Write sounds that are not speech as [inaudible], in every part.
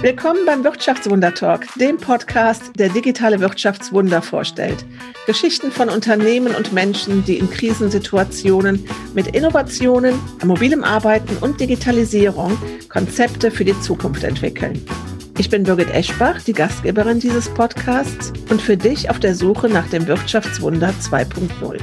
Willkommen beim Wirtschaftswunder Talk, dem Podcast, der digitale Wirtschaftswunder vorstellt. Geschichten von Unternehmen und Menschen, die in Krisensituationen mit Innovationen, mobilem Arbeiten und Digitalisierung Konzepte für die Zukunft entwickeln. Ich bin Birgit Eschbach, die Gastgeberin dieses Podcasts und für dich auf der Suche nach dem Wirtschaftswunder 2.0.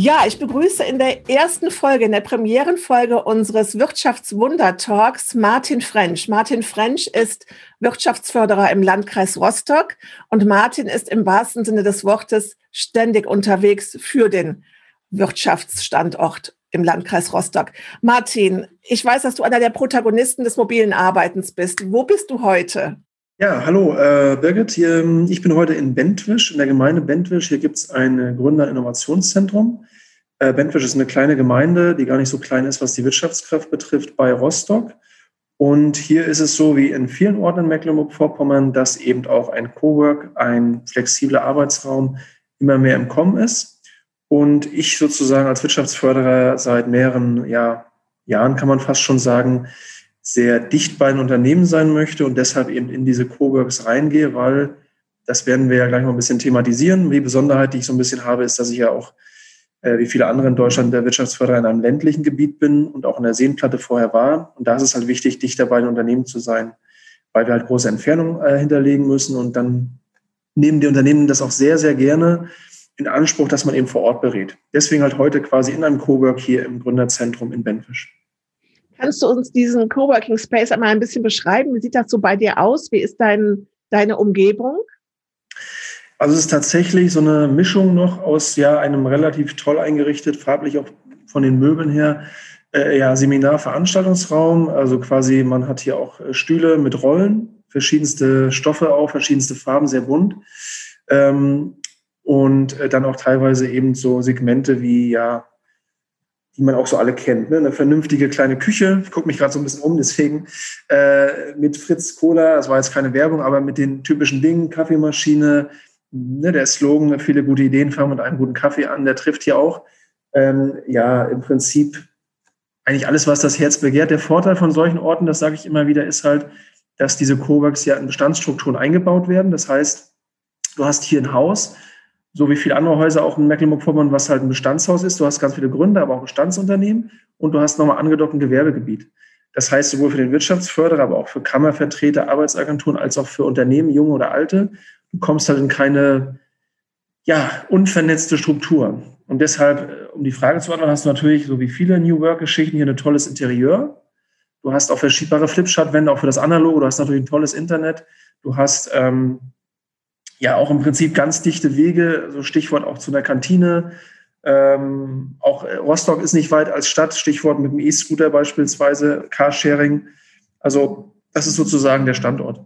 Ja, ich begrüße in der ersten Folge, in der Premierenfolge unseres Wirtschaftswunder-Talks Martin French. Martin French ist Wirtschaftsförderer im Landkreis Rostock und Martin ist im wahrsten Sinne des Wortes ständig unterwegs für den Wirtschaftsstandort im Landkreis Rostock. Martin, ich weiß, dass du einer der Protagonisten des mobilen Arbeitens bist. Wo bist du heute? Ja, hallo äh, Birgit. Hier, ich bin heute in Bentwisch, in der Gemeinde Bentwisch. Hier gibt es ein Gründer-Innovationszentrum. Äh, Bentwisch ist eine kleine Gemeinde, die gar nicht so klein ist, was die Wirtschaftskraft betrifft, bei Rostock. Und hier ist es so wie in vielen Orten in Mecklenburg-Vorpommern, dass eben auch ein Cowork, ein flexibler Arbeitsraum immer mehr im Kommen ist. Und ich sozusagen als Wirtschaftsförderer seit mehreren ja, Jahren, kann man fast schon sagen, sehr dicht bei den Unternehmen sein möchte und deshalb eben in diese Coworks reingehe, weil das werden wir ja gleich noch ein bisschen thematisieren. Die Besonderheit, die ich so ein bisschen habe, ist, dass ich ja auch, äh, wie viele andere in Deutschland, der Wirtschaftsförderer in einem ländlichen Gebiet bin und auch in der Seenplatte vorher war. Und da ist es halt wichtig, dichter bei den Unternehmen zu sein, weil wir halt große Entfernungen äh, hinterlegen müssen. Und dann nehmen die Unternehmen das auch sehr, sehr gerne in Anspruch, dass man eben vor Ort berät. Deswegen halt heute quasi in einem Cowork hier im Gründerzentrum in Benfisch. Kannst du uns diesen Coworking Space einmal ein bisschen beschreiben? Wie sieht das so bei dir aus? Wie ist dein, deine Umgebung? Also es ist tatsächlich so eine Mischung noch aus ja einem relativ toll eingerichtet, farblich auch von den Möbeln her, äh, ja Seminar-Veranstaltungsraum. Also quasi man hat hier auch äh, Stühle mit Rollen, verschiedenste Stoffe auch, verschiedenste Farben, sehr bunt. Ähm, und äh, dann auch teilweise eben so Segmente wie ja die man auch so alle kennt. Ne? Eine vernünftige kleine Küche. Ich gucke mich gerade so ein bisschen um, deswegen äh, mit Fritz Cola, das war jetzt keine Werbung, aber mit den typischen Dingen, Kaffeemaschine, ne, der Slogan, viele gute Ideen fangen mit einem guten Kaffee an, der trifft hier auch. Ähm, ja, im Prinzip eigentlich alles, was das Herz begehrt. Der Vorteil von solchen Orten, das sage ich immer wieder, ist halt, dass diese Coworks ja in Bestandsstrukturen eingebaut werden. Das heißt, du hast hier ein Haus, so wie viele andere Häuser auch in Mecklenburg-Vorpommern, was halt ein Bestandshaus ist. Du hast ganz viele Gründer, aber auch Bestandsunternehmen und du hast nochmal angedockt ein Gewerbegebiet. Das heißt, sowohl für den Wirtschaftsförderer, aber auch für Kammervertreter, Arbeitsagenturen, als auch für Unternehmen, junge oder alte, du kommst halt in keine ja, unvernetzte Struktur. Und deshalb, äh, um die Frage zu beantworten, hast du natürlich, so wie viele New Work-Geschichten, hier ein tolles Interieur. Du hast auch verschiebbare Flipchart-Wände, auch für das Analoge. Du hast natürlich ein tolles Internet. Du hast ähm, ja auch im Prinzip ganz dichte Wege, so Stichwort auch zu einer Kantine. Ähm, auch äh, Rostock ist nicht weit als Stadt, Stichwort mit dem E-Scooter beispielsweise, Carsharing. Also das ist sozusagen der Standort.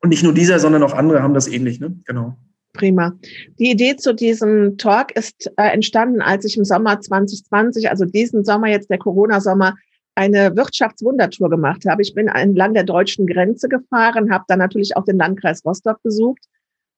Und nicht nur dieser, sondern auch andere haben das ähnlich, ne? Genau. Prima. Die Idee zu diesem Talk ist äh, entstanden, als ich im Sommer 2020, also diesen Sommer jetzt der Corona-Sommer, eine Wirtschaftswundertour gemacht habe. Ich bin entlang der deutschen Grenze gefahren, habe dann natürlich auch den Landkreis Rostock besucht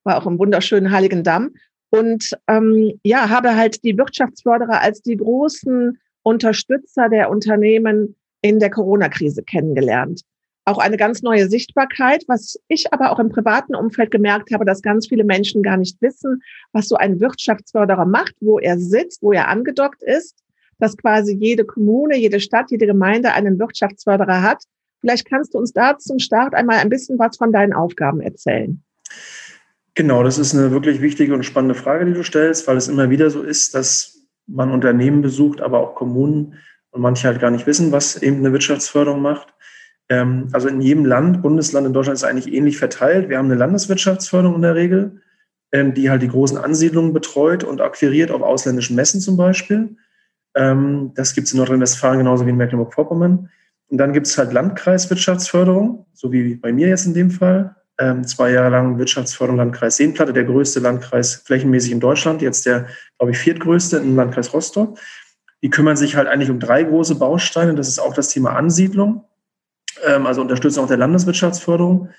war auch im wunderschönen Heiligen Damm. Und ähm, ja, habe halt die Wirtschaftsförderer als die großen Unterstützer der Unternehmen in der Corona-Krise kennengelernt. Auch eine ganz neue Sichtbarkeit, was ich aber auch im privaten Umfeld gemerkt habe, dass ganz viele Menschen gar nicht wissen, was so ein Wirtschaftsförderer macht, wo er sitzt, wo er angedockt ist, dass quasi jede Kommune, jede Stadt, jede Gemeinde einen Wirtschaftsförderer hat. Vielleicht kannst du uns da zum Start einmal ein bisschen was von deinen Aufgaben erzählen. Genau, das ist eine wirklich wichtige und spannende Frage, die du stellst, weil es immer wieder so ist, dass man Unternehmen besucht, aber auch Kommunen und manche halt gar nicht wissen, was eben eine Wirtschaftsförderung macht. Ähm, also in jedem Land, Bundesland in Deutschland ist eigentlich ähnlich verteilt. Wir haben eine Landeswirtschaftsförderung in der Regel, ähm, die halt die großen Ansiedlungen betreut und akquiriert auf ausländischen Messen zum Beispiel. Ähm, das gibt es in Nordrhein-Westfalen genauso wie in Mecklenburg-Vorpommern. Und dann gibt es halt Landkreiswirtschaftsförderung, so wie bei mir jetzt in dem Fall zwei Jahre lang Wirtschaftsförderung Landkreis Seenplatte, der größte Landkreis flächenmäßig in Deutschland, jetzt der, glaube ich, viertgrößte im Landkreis Rostock. Die kümmern sich halt eigentlich um drei große Bausteine. Das ist auch das Thema Ansiedlung, ähm, also Unterstützung auch der Landeswirtschaftsförderung,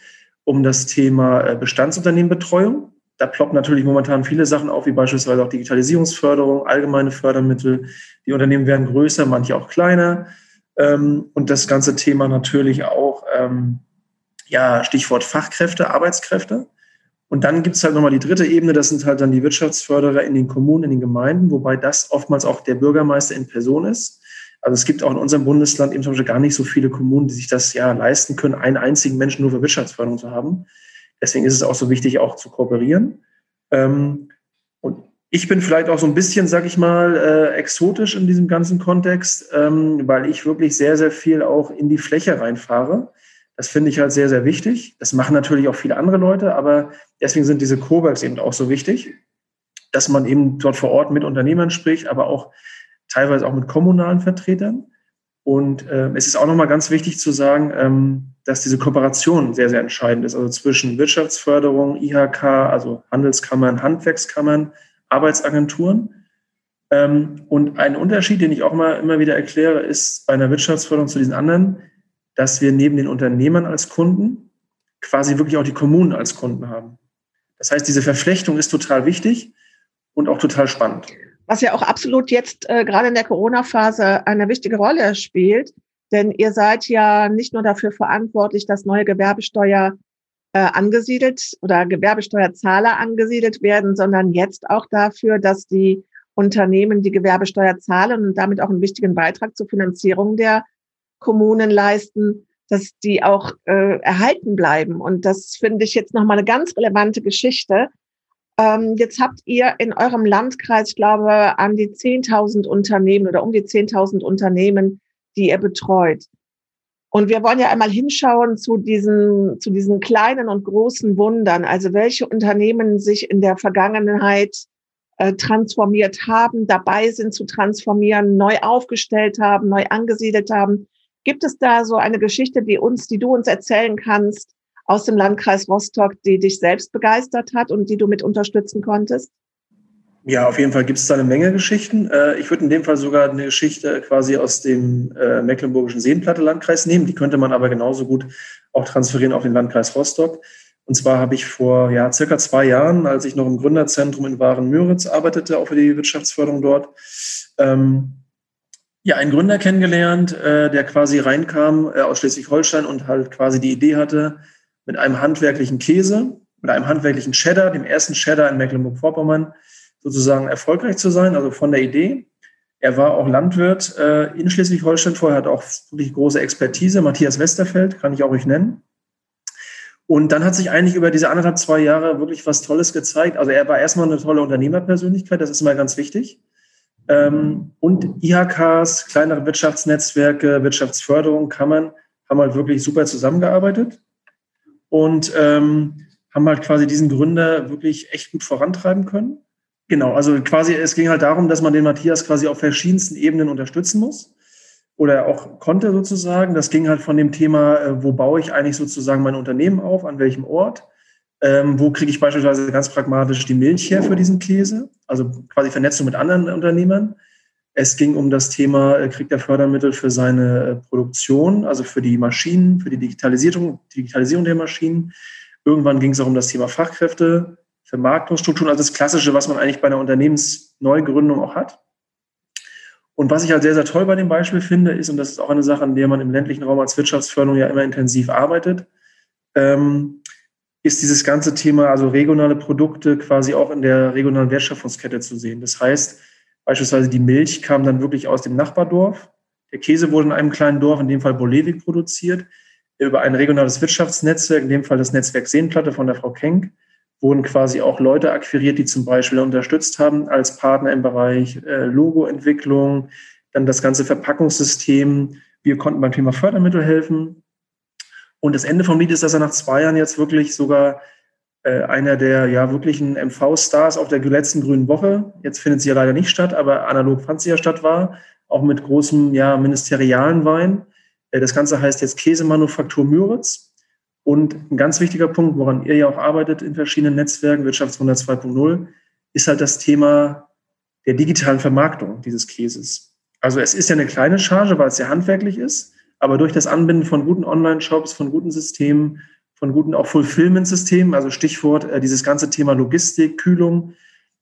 um das Thema äh, Bestandsunternehmenbetreuung. Da ploppen natürlich momentan viele Sachen auf, wie beispielsweise auch Digitalisierungsförderung, allgemeine Fördermittel. Die Unternehmen werden größer, manche auch kleiner. Ähm, und das ganze Thema natürlich auch, ähm, ja, Stichwort Fachkräfte, Arbeitskräfte. Und dann gibt es halt nochmal die dritte Ebene, das sind halt dann die Wirtschaftsförderer in den Kommunen, in den Gemeinden, wobei das oftmals auch der Bürgermeister in Person ist. Also es gibt auch in unserem Bundesland eben zum Beispiel gar nicht so viele Kommunen, die sich das ja leisten können, einen einzigen Menschen nur für Wirtschaftsförderung zu haben. Deswegen ist es auch so wichtig, auch zu kooperieren. Ähm, und ich bin vielleicht auch so ein bisschen, sag ich mal, äh, exotisch in diesem ganzen Kontext, ähm, weil ich wirklich sehr, sehr viel auch in die Fläche reinfahre. Das finde ich halt sehr, sehr wichtig. Das machen natürlich auch viele andere Leute, aber deswegen sind diese Coworks eben auch so wichtig, dass man eben dort vor Ort mit Unternehmern spricht, aber auch teilweise auch mit kommunalen Vertretern. Und äh, es ist auch nochmal ganz wichtig zu sagen, ähm, dass diese Kooperation sehr, sehr entscheidend ist. Also zwischen Wirtschaftsförderung, IHK, also Handelskammern, Handwerkskammern, Arbeitsagenturen. Ähm, und ein Unterschied, den ich auch mal immer wieder erkläre, ist bei einer Wirtschaftsförderung zu diesen anderen, dass wir neben den Unternehmern als Kunden quasi wirklich auch die Kommunen als Kunden haben. Das heißt, diese Verflechtung ist total wichtig und auch total spannend. Was ja auch absolut jetzt äh, gerade in der Corona-Phase eine wichtige Rolle spielt, denn ihr seid ja nicht nur dafür verantwortlich, dass neue Gewerbesteuer äh, angesiedelt oder Gewerbesteuerzahler angesiedelt werden, sondern jetzt auch dafür, dass die Unternehmen die Gewerbesteuer zahlen und damit auch einen wichtigen Beitrag zur Finanzierung der Kommunen leisten, dass die auch äh, erhalten bleiben. Und das finde ich jetzt nochmal eine ganz relevante Geschichte. Ähm, jetzt habt ihr in eurem Landkreis, ich glaube, an die 10.000 Unternehmen oder um die 10.000 Unternehmen, die ihr betreut. Und wir wollen ja einmal hinschauen zu diesen, zu diesen kleinen und großen Wundern. Also welche Unternehmen sich in der Vergangenheit äh, transformiert haben, dabei sind zu transformieren, neu aufgestellt haben, neu angesiedelt haben. Gibt es da so eine Geschichte, die uns, die du uns erzählen kannst aus dem Landkreis Rostock, die dich selbst begeistert hat und die du mit unterstützen konntest? Ja, auf jeden Fall gibt es da eine Menge Geschichten. Äh, ich würde in dem Fall sogar eine Geschichte quasi aus dem äh, mecklenburgischen Seenplatte-Landkreis nehmen. Die könnte man aber genauso gut auch transferieren auf den Landkreis Rostock. Und zwar habe ich vor ja, circa zwei Jahren, als ich noch im Gründerzentrum in Waren-Müritz arbeitete, auch für die Wirtschaftsförderung dort, ähm, ja, einen Gründer kennengelernt, äh, der quasi reinkam äh, aus Schleswig-Holstein und halt quasi die Idee hatte, mit einem handwerklichen Käse, mit einem handwerklichen Cheddar, dem ersten Cheddar in Mecklenburg-Vorpommern, sozusagen erfolgreich zu sein, also von der Idee. Er war auch Landwirt äh, in Schleswig-Holstein, vorher hat auch wirklich große Expertise. Matthias Westerfeld kann ich auch euch nennen. Und dann hat sich eigentlich über diese anderthalb, zwei Jahre wirklich was Tolles gezeigt. Also er war erstmal eine tolle Unternehmerpersönlichkeit, das ist mal ganz wichtig. Ähm, und IHKs, kleinere Wirtschaftsnetzwerke, Wirtschaftsförderung, Kammern haben halt wirklich super zusammengearbeitet und ähm, haben halt quasi diesen Gründer wirklich echt gut vorantreiben können. Genau, also quasi es ging halt darum, dass man den Matthias quasi auf verschiedensten Ebenen unterstützen muss oder auch konnte sozusagen. Das ging halt von dem Thema, äh, wo baue ich eigentlich sozusagen mein Unternehmen auf, an welchem Ort, ähm, wo kriege ich beispielsweise ganz pragmatisch die Milch her für diesen Käse? Also quasi Vernetzung mit anderen Unternehmern. Es ging um das Thema, äh, kriegt er Fördermittel für seine äh, Produktion, also für die Maschinen, für die Digitalisierung, Digitalisierung der Maschinen. Irgendwann ging es auch um das Thema Fachkräfte, Vermarktungsstrukturen, also das Klassische, was man eigentlich bei einer Unternehmensneugründung auch hat. Und was ich halt sehr, sehr toll bei dem Beispiel finde, ist, und das ist auch eine Sache, an der man im ländlichen Raum als Wirtschaftsförderung ja immer intensiv arbeitet, ähm, ist dieses ganze Thema, also regionale Produkte quasi auch in der regionalen Wertschöpfungskette zu sehen. Das heißt, beispielsweise die Milch kam dann wirklich aus dem Nachbardorf. Der Käse wurde in einem kleinen Dorf, in dem Fall Bolevik, produziert. Über ein regionales Wirtschaftsnetzwerk, in dem Fall das Netzwerk Seenplatte von der Frau Kenk, wurden quasi auch Leute akquiriert, die zum Beispiel unterstützt haben als Partner im Bereich äh, Logoentwicklung, dann das ganze Verpackungssystem. Wir konnten beim Thema Fördermittel helfen. Und das Ende vom Lied ist, dass er nach zwei Jahren jetzt wirklich sogar äh, einer der ja wirklichen MV-Stars auf der letzten Grünen Woche, jetzt findet sie ja leider nicht statt, aber analog fand sie ja statt war, auch mit großem ja, ministerialen Wein. Äh, das Ganze heißt jetzt Käsemanufaktur Müritz. Und ein ganz wichtiger Punkt, woran ihr ja auch arbeitet in verschiedenen Netzwerken, Wirtschaftswunder 2.0, ist halt das Thema der digitalen Vermarktung dieses Käses. Also es ist ja eine kleine Charge, weil es sehr handwerklich ist. Aber durch das Anbinden von guten Online-Shops, von guten Systemen, von guten auch Fulfillment-Systemen, also Stichwort äh, dieses ganze Thema Logistik, Kühlung,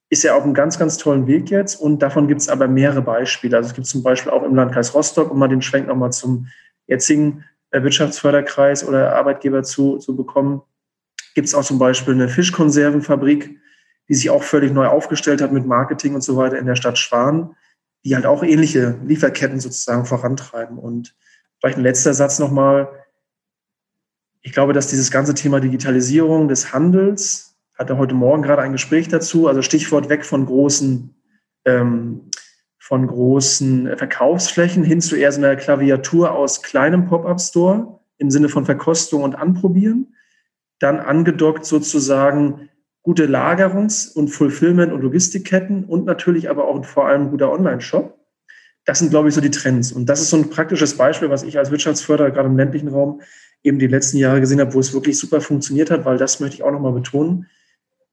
ist ja auf einem ganz, ganz tollen Weg jetzt und davon gibt es aber mehrere Beispiele. Also es gibt zum Beispiel auch im Landkreis Rostock, um mal den Schwenk nochmal zum jetzigen äh, Wirtschaftsförderkreis oder Arbeitgeber zu, zu bekommen, gibt es auch zum Beispiel eine Fischkonservenfabrik, die sich auch völlig neu aufgestellt hat mit Marketing und so weiter in der Stadt Schwan, die halt auch ähnliche Lieferketten sozusagen vorantreiben. Und vielleicht ein letzter Satz nochmal. Ich glaube, dass dieses ganze Thema Digitalisierung des Handels, hatte heute Morgen gerade ein Gespräch dazu, also Stichwort weg von großen, ähm, von großen Verkaufsflächen hin zu eher so einer Klaviatur aus kleinem Pop-up-Store im Sinne von Verkostung und Anprobieren. Dann angedockt sozusagen gute Lagerungs- und Fulfillment- und Logistikketten und natürlich aber auch vor allem guter Online-Shop. Das sind, glaube ich, so die Trends. Und das ist so ein praktisches Beispiel, was ich als Wirtschaftsförderer gerade im ländlichen Raum eben die letzten Jahre gesehen habe, wo es wirklich super funktioniert hat, weil das möchte ich auch nochmal betonen.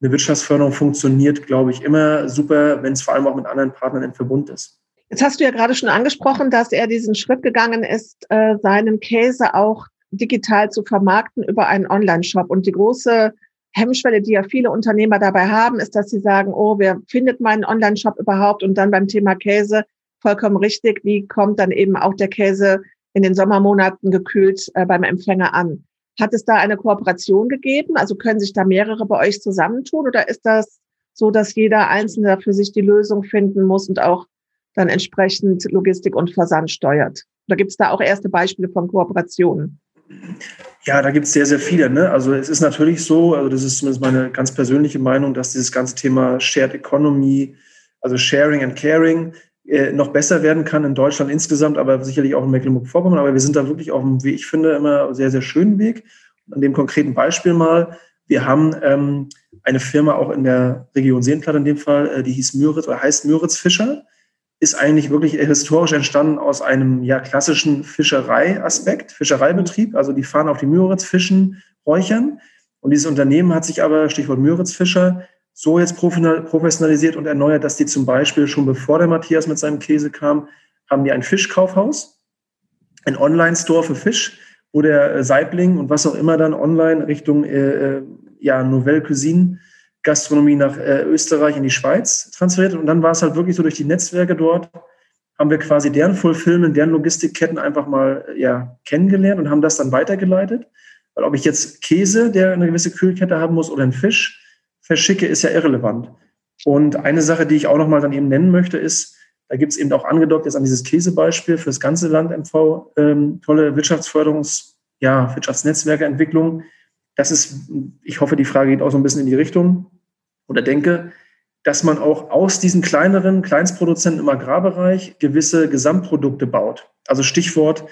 Eine Wirtschaftsförderung funktioniert, glaube ich, immer super, wenn es vor allem auch mit anderen Partnern im Verbund ist. Jetzt hast du ja gerade schon angesprochen, dass er diesen Schritt gegangen ist, äh, seinen Käse auch digital zu vermarkten über einen Online-Shop. Und die große Hemmschwelle, die ja viele Unternehmer dabei haben, ist, dass sie sagen, oh, wer findet meinen Online-Shop überhaupt? Und dann beim Thema Käse vollkommen richtig, wie kommt dann eben auch der Käse in den Sommermonaten gekühlt äh, beim Empfänger an? Hat es da eine Kooperation gegeben? Also können sich da mehrere bei euch zusammentun oder ist das so, dass jeder Einzelne für sich die Lösung finden muss und auch dann entsprechend Logistik und Versand steuert? Oder gibt es da auch erste Beispiele von Kooperationen? Ja, da gibt es sehr, sehr viele. Ne? Also es ist natürlich so, also das ist zumindest meine ganz persönliche Meinung, dass dieses ganze Thema Shared Economy, also Sharing and Caring, äh, noch besser werden kann in Deutschland insgesamt, aber sicherlich auch in Mecklenburg-Vorpommern. Aber wir sind da wirklich auf einem, wie ich finde, immer sehr, sehr schönen Weg. An dem konkreten Beispiel mal, wir haben ähm, eine Firma auch in der Region Seenplatte in dem Fall, äh, die hieß Müritz oder heißt Müritz Fischer ist eigentlich wirklich historisch entstanden aus einem ja klassischen Fischereiaspekt, Fischereibetrieb. Also die fahren auf die Müritz, fischen, räuchern. Und dieses Unternehmen hat sich aber, Stichwort Müritz Fischer, so jetzt professionalisiert und erneuert, dass die zum Beispiel schon bevor der Matthias mit seinem Käse kam, haben die ein Fischkaufhaus, ein Online-Store für Fisch, wo der Saibling und was auch immer dann online Richtung äh, äh ja, Nouvelle Cuisine Gastronomie nach äh, Österreich in die Schweiz transferiert. Und dann war es halt wirklich so durch die Netzwerke dort, haben wir quasi deren Fulfillment, deren Logistikketten einfach mal ja, kennengelernt und haben das dann weitergeleitet. Weil ob ich jetzt Käse, der eine gewisse Kühlkette haben muss, oder einen Fisch verschicke, ist ja irrelevant. Und eine Sache, die ich auch nochmal dann eben nennen möchte, ist, da gibt es eben auch angedockt jetzt an dieses Käsebeispiel für das ganze Land MV ähm, tolle Wirtschaftsförderungs-, ja, Wirtschaftsnetzwerkeentwicklung das ist, ich hoffe, die Frage geht auch so ein bisschen in die Richtung oder denke, dass man auch aus diesen kleineren Kleinstproduzenten im Agrarbereich gewisse Gesamtprodukte baut. Also Stichwort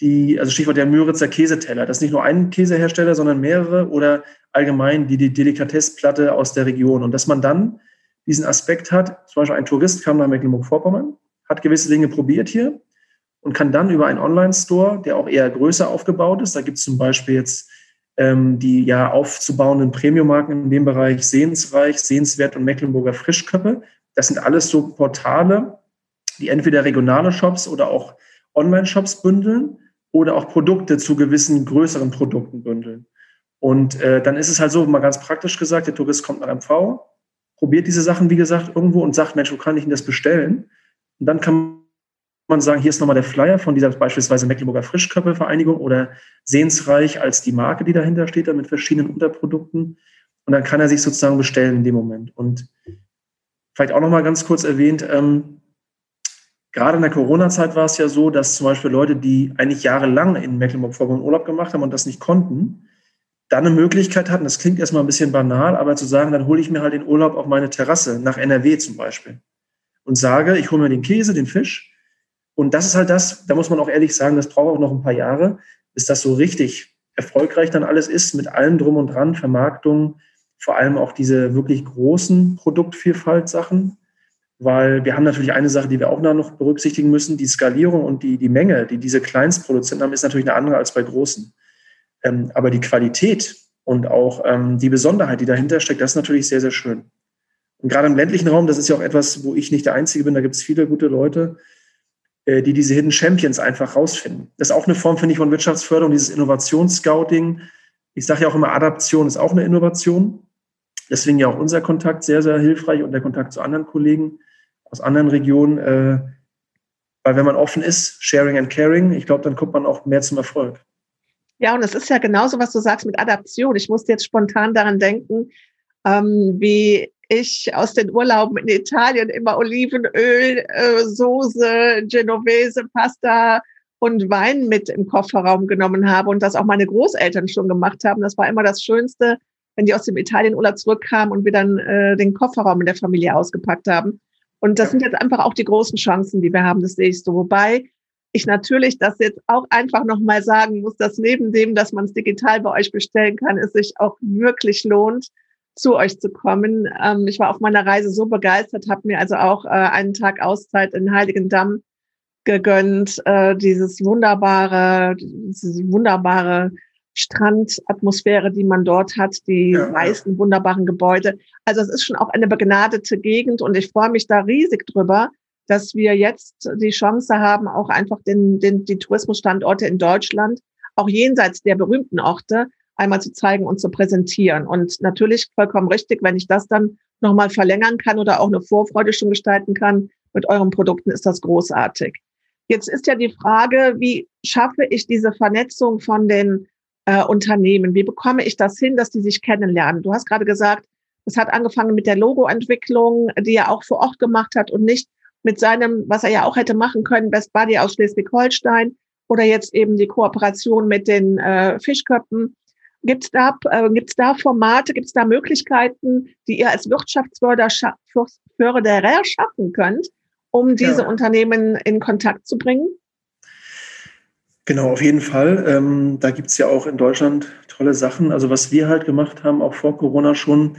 die, also Stichwort der Müritzer Käseteller. Das ist nicht nur ein Käsehersteller, sondern mehrere oder allgemein die, die Delikatessplatte aus der Region. Und dass man dann diesen Aspekt hat, zum Beispiel ein Tourist kam nach Mecklenburg-Vorpommern, hat gewisse Dinge probiert hier und kann dann über einen Online-Store, der auch eher größer aufgebaut ist, da gibt es zum Beispiel jetzt ähm, die ja aufzubauenden Premium-Marken in dem Bereich Sehensreich, Sehenswert und Mecklenburger Frischköppe. Das sind alles so Portale, die entweder regionale Shops oder auch Online-Shops bündeln oder auch Produkte zu gewissen größeren Produkten bündeln. Und äh, dann ist es halt so, mal ganz praktisch gesagt, der Tourist kommt nach MV, probiert diese Sachen, wie gesagt, irgendwo und sagt, Mensch, wo kann ich denn das bestellen? Und dann kann man sagen, hier ist nochmal der Flyer von dieser beispielsweise Mecklenburger Frischköpfe-Vereinigung oder Sehensreich als die Marke, die dahinter steht, dann mit verschiedenen Unterprodukten. Und dann kann er sich sozusagen bestellen in dem Moment. Und vielleicht auch nochmal ganz kurz erwähnt, ähm, gerade in der Corona-Zeit war es ja so, dass zum Beispiel Leute, die eigentlich jahrelang in Mecklenburg-Vorpommern Urlaub gemacht haben und das nicht konnten, dann eine Möglichkeit hatten, das klingt erstmal ein bisschen banal, aber zu sagen, dann hole ich mir halt den Urlaub auf meine Terrasse, nach NRW zum Beispiel. Und sage, ich hole mir den Käse, den Fisch, und das ist halt das, da muss man auch ehrlich sagen, das braucht auch noch ein paar Jahre, bis das so richtig erfolgreich dann alles ist, mit allem drum und dran, Vermarktung, vor allem auch diese wirklich großen Produktvielfalt-Sachen. Weil wir haben natürlich eine Sache, die wir auch noch berücksichtigen müssen, die Skalierung und die, die Menge, die diese Kleinstproduzenten haben, ist natürlich eine andere als bei großen. Ähm, aber die Qualität und auch ähm, die Besonderheit, die dahinter steckt, das ist natürlich sehr, sehr schön. Und gerade im ländlichen Raum, das ist ja auch etwas, wo ich nicht der Einzige bin, da gibt es viele gute Leute, äh, die diese Hidden Champions einfach rausfinden. Das ist auch eine Form, finde ich, von Wirtschaftsförderung, dieses Innovationsscouting. Ich sage ja auch immer, Adaption ist auch eine Innovation. Deswegen ja auch unser Kontakt sehr, sehr hilfreich und der Kontakt zu anderen Kollegen aus anderen Regionen. Äh, weil wenn man offen ist, sharing and caring, ich glaube, dann kommt man auch mehr zum Erfolg. Ja, und es ist ja genauso, was du sagst mit Adaption. Ich musste jetzt spontan daran denken, ähm, wie ich aus den Urlauben in Italien immer Olivenöl, äh, Soße, Genovese, Pasta und Wein mit im Kofferraum genommen habe und das auch meine Großeltern schon gemacht haben. Das war immer das Schönste, wenn die aus dem Italienurlaub zurückkamen und wir dann äh, den Kofferraum in der Familie ausgepackt haben. Und das sind jetzt einfach auch die großen Chancen, die wir haben, das sehe ich so. Wobei ich natürlich das jetzt auch einfach nochmal sagen muss, dass neben dem, dass man es digital bei euch bestellen kann, es sich auch wirklich lohnt, zu euch zu kommen. Ähm, ich war auf meiner Reise so begeistert, habe mir also auch äh, einen Tag Auszeit in Heiligendamm gegönnt, äh, dieses wunderbare, diese wunderbare Strandatmosphäre, die man dort hat, die ja. weißen, wunderbaren Gebäude. Also es ist schon auch eine begnadete Gegend und ich freue mich da riesig drüber, dass wir jetzt die Chance haben, auch einfach den, den, die Tourismusstandorte in Deutschland, auch jenseits der berühmten Orte, einmal zu zeigen und zu präsentieren. Und natürlich vollkommen richtig, wenn ich das dann nochmal verlängern kann oder auch eine Vorfreude schon gestalten kann mit euren Produkten, ist das großartig. Jetzt ist ja die Frage, wie schaffe ich diese Vernetzung von den äh, Unternehmen? Wie bekomme ich das hin, dass die sich kennenlernen? Du hast gerade gesagt, es hat angefangen mit der Logoentwicklung, die er auch vor Ort gemacht hat und nicht mit seinem, was er ja auch hätte machen können, Best Buddy aus Schleswig-Holstein oder jetzt eben die Kooperation mit den äh, Fischköppen. Gibt es da, äh, gibt's da Formate, gibt es da Möglichkeiten, die ihr als Wirtschaftsförderer schaffen könnt, um diese ja. Unternehmen in Kontakt zu bringen? Genau, auf jeden Fall. Ähm, da gibt es ja auch in Deutschland tolle Sachen. Also was wir halt gemacht haben, auch vor Corona schon,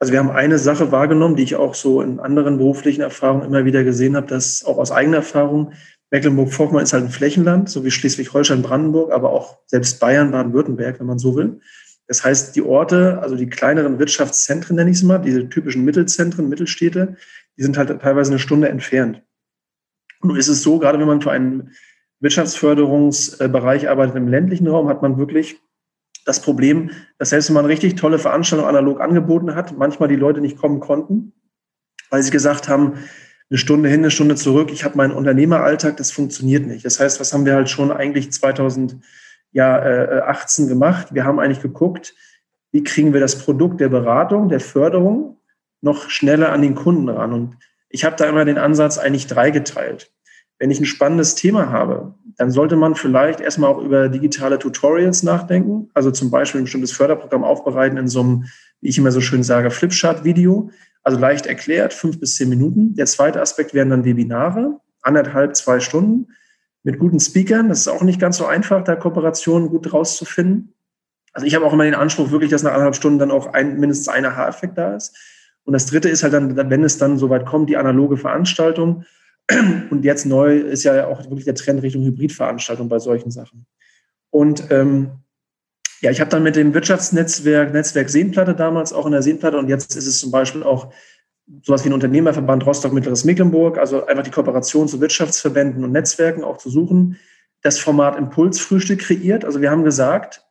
also wir haben eine Sache wahrgenommen, die ich auch so in anderen beruflichen Erfahrungen immer wieder gesehen habe, dass auch aus eigener Erfahrung, Mecklenburg-Vorpommern ist halt ein Flächenland, so wie Schleswig-Holstein, Brandenburg, aber auch selbst Bayern, Baden-Württemberg, wenn man so will. Das heißt, die Orte, also die kleineren Wirtschaftszentren nenne ich es mal, diese typischen Mittelzentren, Mittelstädte, die sind halt teilweise eine Stunde entfernt. Nun ist es so, gerade wenn man für einen Wirtschaftsförderungsbereich arbeitet im ländlichen Raum, hat man wirklich das Problem, dass selbst wenn man richtig tolle Veranstaltungen analog angeboten hat, manchmal die Leute nicht kommen konnten, weil sie gesagt haben, eine Stunde hin, eine Stunde zurück, ich habe meinen Unternehmeralltag, das funktioniert nicht. Das heißt, was haben wir halt schon eigentlich 2018 äh, gemacht? Wir haben eigentlich geguckt, wie kriegen wir das Produkt der Beratung, der Förderung noch schneller an den Kunden ran. Und ich habe da immer den Ansatz eigentlich drei geteilt. Wenn ich ein spannendes Thema habe, dann sollte man vielleicht erstmal auch über digitale Tutorials nachdenken. Also zum Beispiel ein bestimmtes Förderprogramm aufbereiten in so einem, wie ich immer so schön sage, Flipchart-Video. Also leicht erklärt, fünf bis zehn Minuten. Der zweite Aspekt wären dann Webinare, anderthalb, zwei Stunden mit guten Speakern. Das ist auch nicht ganz so einfach, da Kooperationen gut rauszufinden. Also ich habe auch immer den Anspruch, wirklich, dass nach anderthalb Stunden dann auch ein, mindestens ein Aha-Effekt da ist. Und das dritte ist halt dann, wenn es dann soweit kommt, die analoge Veranstaltung. Und jetzt neu ist ja auch wirklich der Trend Richtung Hybridveranstaltung bei solchen Sachen. Und ähm, ja, ich habe dann mit dem Wirtschaftsnetzwerk, Netzwerk Seenplatte damals auch in der Seenplatte und jetzt ist es zum Beispiel auch sowas wie ein Unternehmerverband Rostock Mittleres Mecklenburg, also einfach die Kooperation zu Wirtschaftsverbänden und Netzwerken auch zu suchen, das Format Impulsfrühstück kreiert. Also wir haben gesagt,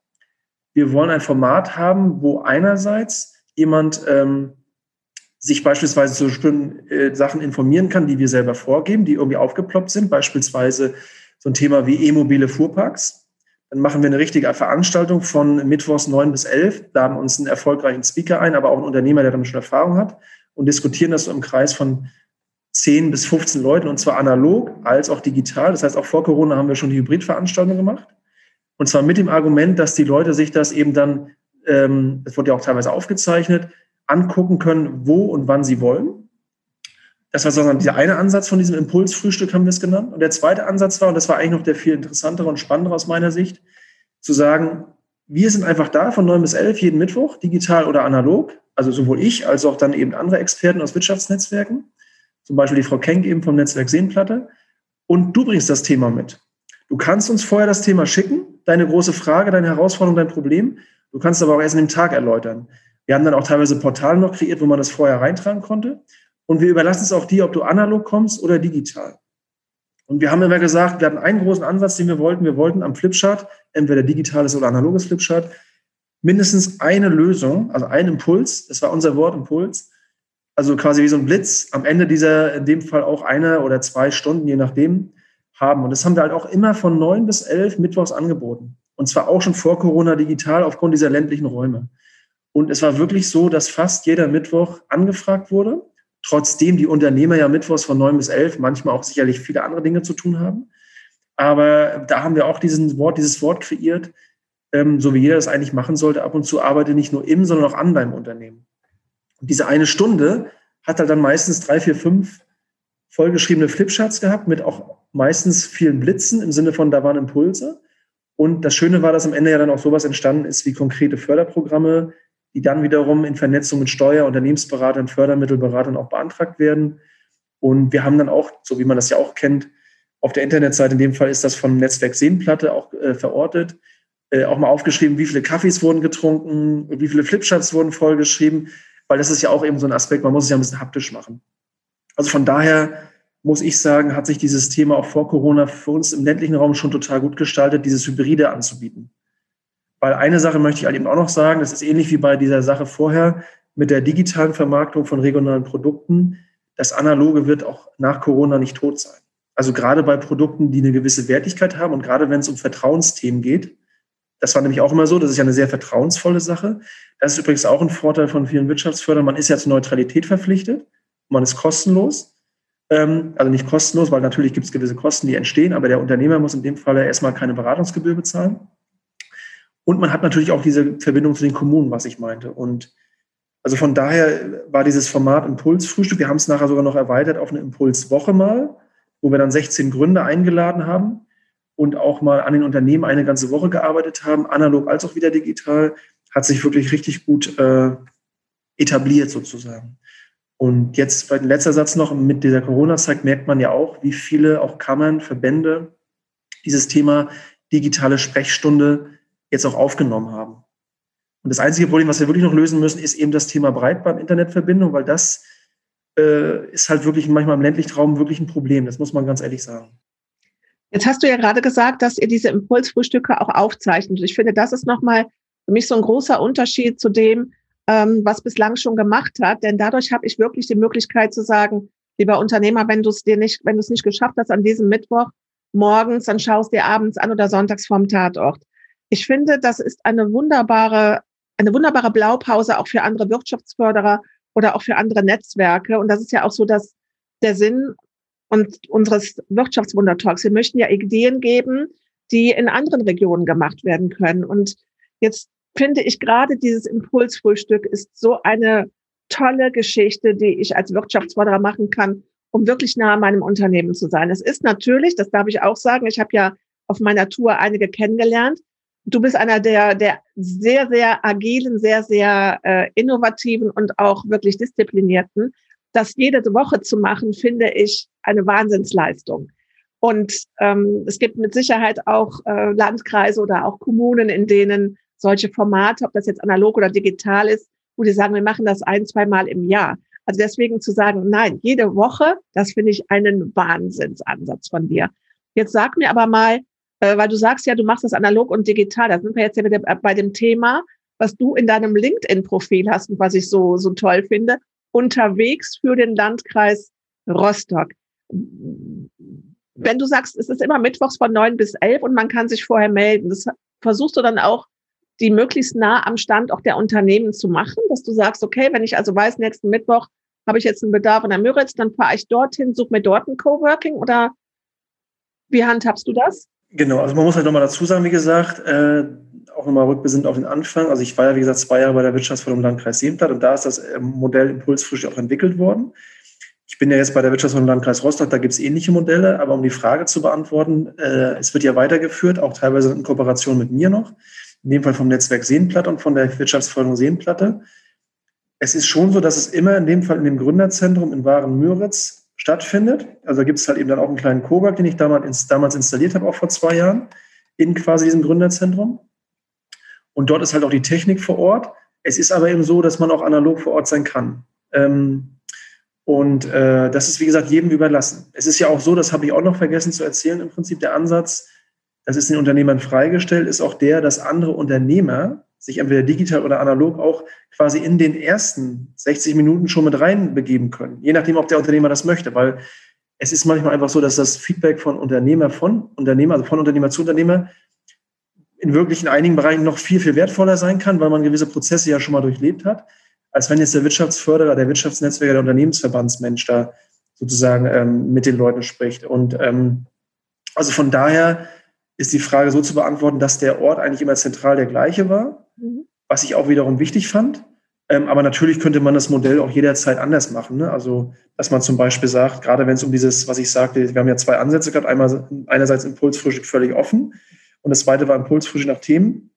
wir wollen ein Format haben, wo einerseits jemand ähm, sich beispielsweise zu bestimmten äh, Sachen informieren kann, die wir selber vorgeben, die irgendwie aufgeploppt sind, beispielsweise so ein Thema wie e-mobile Fuhrparks. Dann machen wir eine richtige Veranstaltung von Mittwochs 9 bis 11, laden uns einen erfolgreichen Speaker ein, aber auch einen Unternehmer, der damit schon Erfahrung hat und diskutieren das so im Kreis von 10 bis 15 Leuten und zwar analog als auch digital. Das heißt, auch vor Corona haben wir schon die Hybridveranstaltung gemacht. Und zwar mit dem Argument, dass die Leute sich das eben dann, ähm, das wurde ja auch teilweise aufgezeichnet, angucken können, wo und wann sie wollen. Das war sozusagen der eine Ansatz von diesem Impulsfrühstück, haben wir es genannt. Und der zweite Ansatz war, und das war eigentlich noch der viel interessantere und spannendere aus meiner Sicht, zu sagen, wir sind einfach da von 9 bis 11 jeden Mittwoch, digital oder analog. Also sowohl ich als auch dann eben andere Experten aus Wirtschaftsnetzwerken, zum Beispiel die Frau Kenk eben vom Netzwerk Seenplatte. Und du bringst das Thema mit. Du kannst uns vorher das Thema schicken, deine große Frage, deine Herausforderung, dein Problem. Du kannst aber auch erst in dem Tag erläutern. Wir haben dann auch teilweise Portale noch kreiert, wo man das vorher reintragen konnte. Und wir überlassen es auch dir, ob du analog kommst oder digital. Und wir haben immer gesagt, wir hatten einen großen Ansatz, den wir wollten. Wir wollten am Flipchart, entweder digitales oder analoges Flipchart, mindestens eine Lösung, also ein Impuls, das war unser Wort Impuls, also quasi wie so ein Blitz, am Ende dieser, in dem Fall auch eine oder zwei Stunden, je nachdem, haben. Und das haben wir halt auch immer von neun bis elf Mittwochs angeboten. Und zwar auch schon vor Corona digital aufgrund dieser ländlichen Räume. Und es war wirklich so, dass fast jeder Mittwoch angefragt wurde, trotzdem die Unternehmer ja Mittwochs von neun bis elf manchmal auch sicherlich viele andere Dinge zu tun haben. Aber da haben wir auch diesen Wort, dieses Wort kreiert, ähm, so wie jeder das eigentlich machen sollte, ab und zu arbeite nicht nur im, sondern auch an deinem Unternehmen. Und diese eine Stunde hat halt dann meistens drei, vier, fünf vollgeschriebene Flipcharts gehabt mit auch meistens vielen Blitzen im Sinne von, da waren Impulse. Und das Schöne war, dass am Ende ja dann auch sowas entstanden ist wie konkrete Förderprogramme, die dann wiederum in Vernetzung mit Steuer-, Unternehmensberatern, Fördermittelberatern auch beantragt werden. Und wir haben dann auch, so wie man das ja auch kennt, auf der Internetseite, in dem Fall ist das vom Netzwerk Seenplatte auch äh, verortet, äh, auch mal aufgeschrieben, wie viele Kaffees wurden getrunken, wie viele Flipcharts wurden vollgeschrieben, weil das ist ja auch eben so ein Aspekt, man muss es ja ein bisschen haptisch machen. Also von daher muss ich sagen, hat sich dieses Thema auch vor Corona für uns im ländlichen Raum schon total gut gestaltet, dieses Hybride anzubieten. Weil eine Sache möchte ich halt eben auch noch sagen, das ist ähnlich wie bei dieser Sache vorher mit der digitalen Vermarktung von regionalen Produkten. Das Analoge wird auch nach Corona nicht tot sein. Also gerade bei Produkten, die eine gewisse Wertigkeit haben und gerade wenn es um Vertrauensthemen geht, das war nämlich auch immer so, das ist ja eine sehr vertrauensvolle Sache. Das ist übrigens auch ein Vorteil von vielen Wirtschaftsfördern. Man ist ja zur Neutralität verpflichtet, man ist kostenlos ähm, also nicht kostenlos, weil natürlich gibt es gewisse Kosten, die entstehen, aber der Unternehmer muss in dem Fall erstmal keine Beratungsgebühr bezahlen. Und man hat natürlich auch diese Verbindung zu den Kommunen, was ich meinte. Und also von daher war dieses Format Impulsfrühstück, wir haben es nachher sogar noch erweitert auf eine Impulswoche mal, wo wir dann 16 Gründer eingeladen haben und auch mal an den Unternehmen eine ganze Woche gearbeitet haben, analog als auch wieder digital, hat sich wirklich richtig gut äh, etabliert sozusagen. Und jetzt ein letzter Satz noch, mit dieser Corona-Zeit merkt man ja auch, wie viele auch Kammern, Verbände dieses Thema digitale Sprechstunde jetzt auch aufgenommen haben. Und das einzige Problem, was wir wirklich noch lösen müssen, ist eben das Thema Breitband-Internetverbindung, weil das äh, ist halt wirklich manchmal im ländlichen Raum wirklich ein Problem. Das muss man ganz ehrlich sagen. Jetzt hast du ja gerade gesagt, dass ihr diese Impulsfrühstücke auch aufzeichnet. Ich finde, das ist nochmal für mich so ein großer Unterschied zu dem, ähm, was bislang schon gemacht hat. Denn dadurch habe ich wirklich die Möglichkeit zu sagen, lieber Unternehmer, wenn du es dir nicht, wenn du es nicht geschafft hast an diesem Mittwoch morgens, dann schaust dir abends an oder sonntags vorm Tatort. Ich finde, das ist eine wunderbare, eine wunderbare Blaupause auch für andere Wirtschaftsförderer oder auch für andere Netzwerke. Und das ist ja auch so, dass der Sinn und unseres Wirtschaftswundertalks. Wir möchten ja Ideen geben, die in anderen Regionen gemacht werden können. Und jetzt finde ich gerade dieses Impulsfrühstück ist so eine tolle Geschichte, die ich als Wirtschaftsförderer machen kann, um wirklich nah an meinem Unternehmen zu sein. Es ist natürlich, das darf ich auch sagen, ich habe ja auf meiner Tour einige kennengelernt. Du bist einer der, der sehr, sehr agilen, sehr, sehr äh, innovativen und auch wirklich disziplinierten. Das jede Woche zu machen, finde ich eine Wahnsinnsleistung. Und ähm, es gibt mit Sicherheit auch äh, Landkreise oder auch Kommunen, in denen solche Formate, ob das jetzt analog oder digital ist, wo die sagen, wir machen das ein, zwei Mal im Jahr. Also deswegen zu sagen, nein, jede Woche, das finde ich einen Wahnsinnsansatz von dir. Jetzt sag mir aber mal, äh, weil du sagst ja, du machst das analog und digital. Da sind wir jetzt ja wieder bei dem Thema, was du in deinem LinkedIn-Profil hast und was ich so, so toll finde. Unterwegs für den Landkreis Rostock. Wenn du sagst, es ist immer mittwochs von neun bis elf und man kann sich vorher melden, das versuchst du dann auch die möglichst nah am Stand auch der Unternehmen zu machen, dass du sagst, okay, wenn ich also weiß, nächsten Mittwoch habe ich jetzt einen Bedarf an der Müritz, dann fahre ich dorthin, suche mir dort ein Coworking oder wie handhabst du das? Genau, also man muss halt nochmal dazu sagen, wie gesagt, äh, auch nochmal rückbesinnt auf den Anfang. Also ich war ja, wie gesagt, zwei Jahre bei der Wirtschaftsförderung Landkreis Seenplatt und da ist das äh, Modell Impulsfrühstück auch entwickelt worden. Ich bin ja jetzt bei der Wirtschaftsförderung Landkreis Rostock, da gibt es ähnliche Modelle, aber um die Frage zu beantworten, äh, es wird ja weitergeführt, auch teilweise in Kooperation mit mir noch in dem Fall vom Netzwerk Seenplatte und von der Wirtschaftsförderung Seenplatte. Es ist schon so, dass es immer in dem Fall in dem Gründerzentrum in Waren-Müritz stattfindet. Also gibt es halt eben dann auch einen kleinen Cowork, den ich damals, damals installiert habe, auch vor zwei Jahren, in quasi diesem Gründerzentrum. Und dort ist halt auch die Technik vor Ort. Es ist aber eben so, dass man auch analog vor Ort sein kann. Ähm, und äh, das ist, wie gesagt, jedem überlassen. Es ist ja auch so, das habe ich auch noch vergessen zu erzählen, im Prinzip der Ansatz, das ist den Unternehmern freigestellt, ist auch der, dass andere Unternehmer sich entweder digital oder analog auch quasi in den ersten 60 Minuten schon mit reinbegeben können. Je nachdem, ob der Unternehmer das möchte, weil es ist manchmal einfach so, dass das Feedback von Unternehmer von Unternehmer, also von Unternehmer zu Unternehmer, in wirklich in einigen Bereichen noch viel, viel wertvoller sein kann, weil man gewisse Prozesse ja schon mal durchlebt hat, als wenn jetzt der Wirtschaftsförderer, der Wirtschaftsnetzwerker, der Unternehmensverbandsmensch da sozusagen ähm, mit den Leuten spricht. Und ähm, also von daher ist die Frage so zu beantworten, dass der Ort eigentlich immer zentral der gleiche war, mhm. was ich auch wiederum wichtig fand. Ähm, aber natürlich könnte man das Modell auch jederzeit anders machen. Ne? Also, dass man zum Beispiel sagt, gerade wenn es um dieses, was ich sagte, wir haben ja zwei Ansätze gehabt, einmal einerseits Impulsfrühstück völlig offen und das zweite war Impulsfrühstück nach Themen.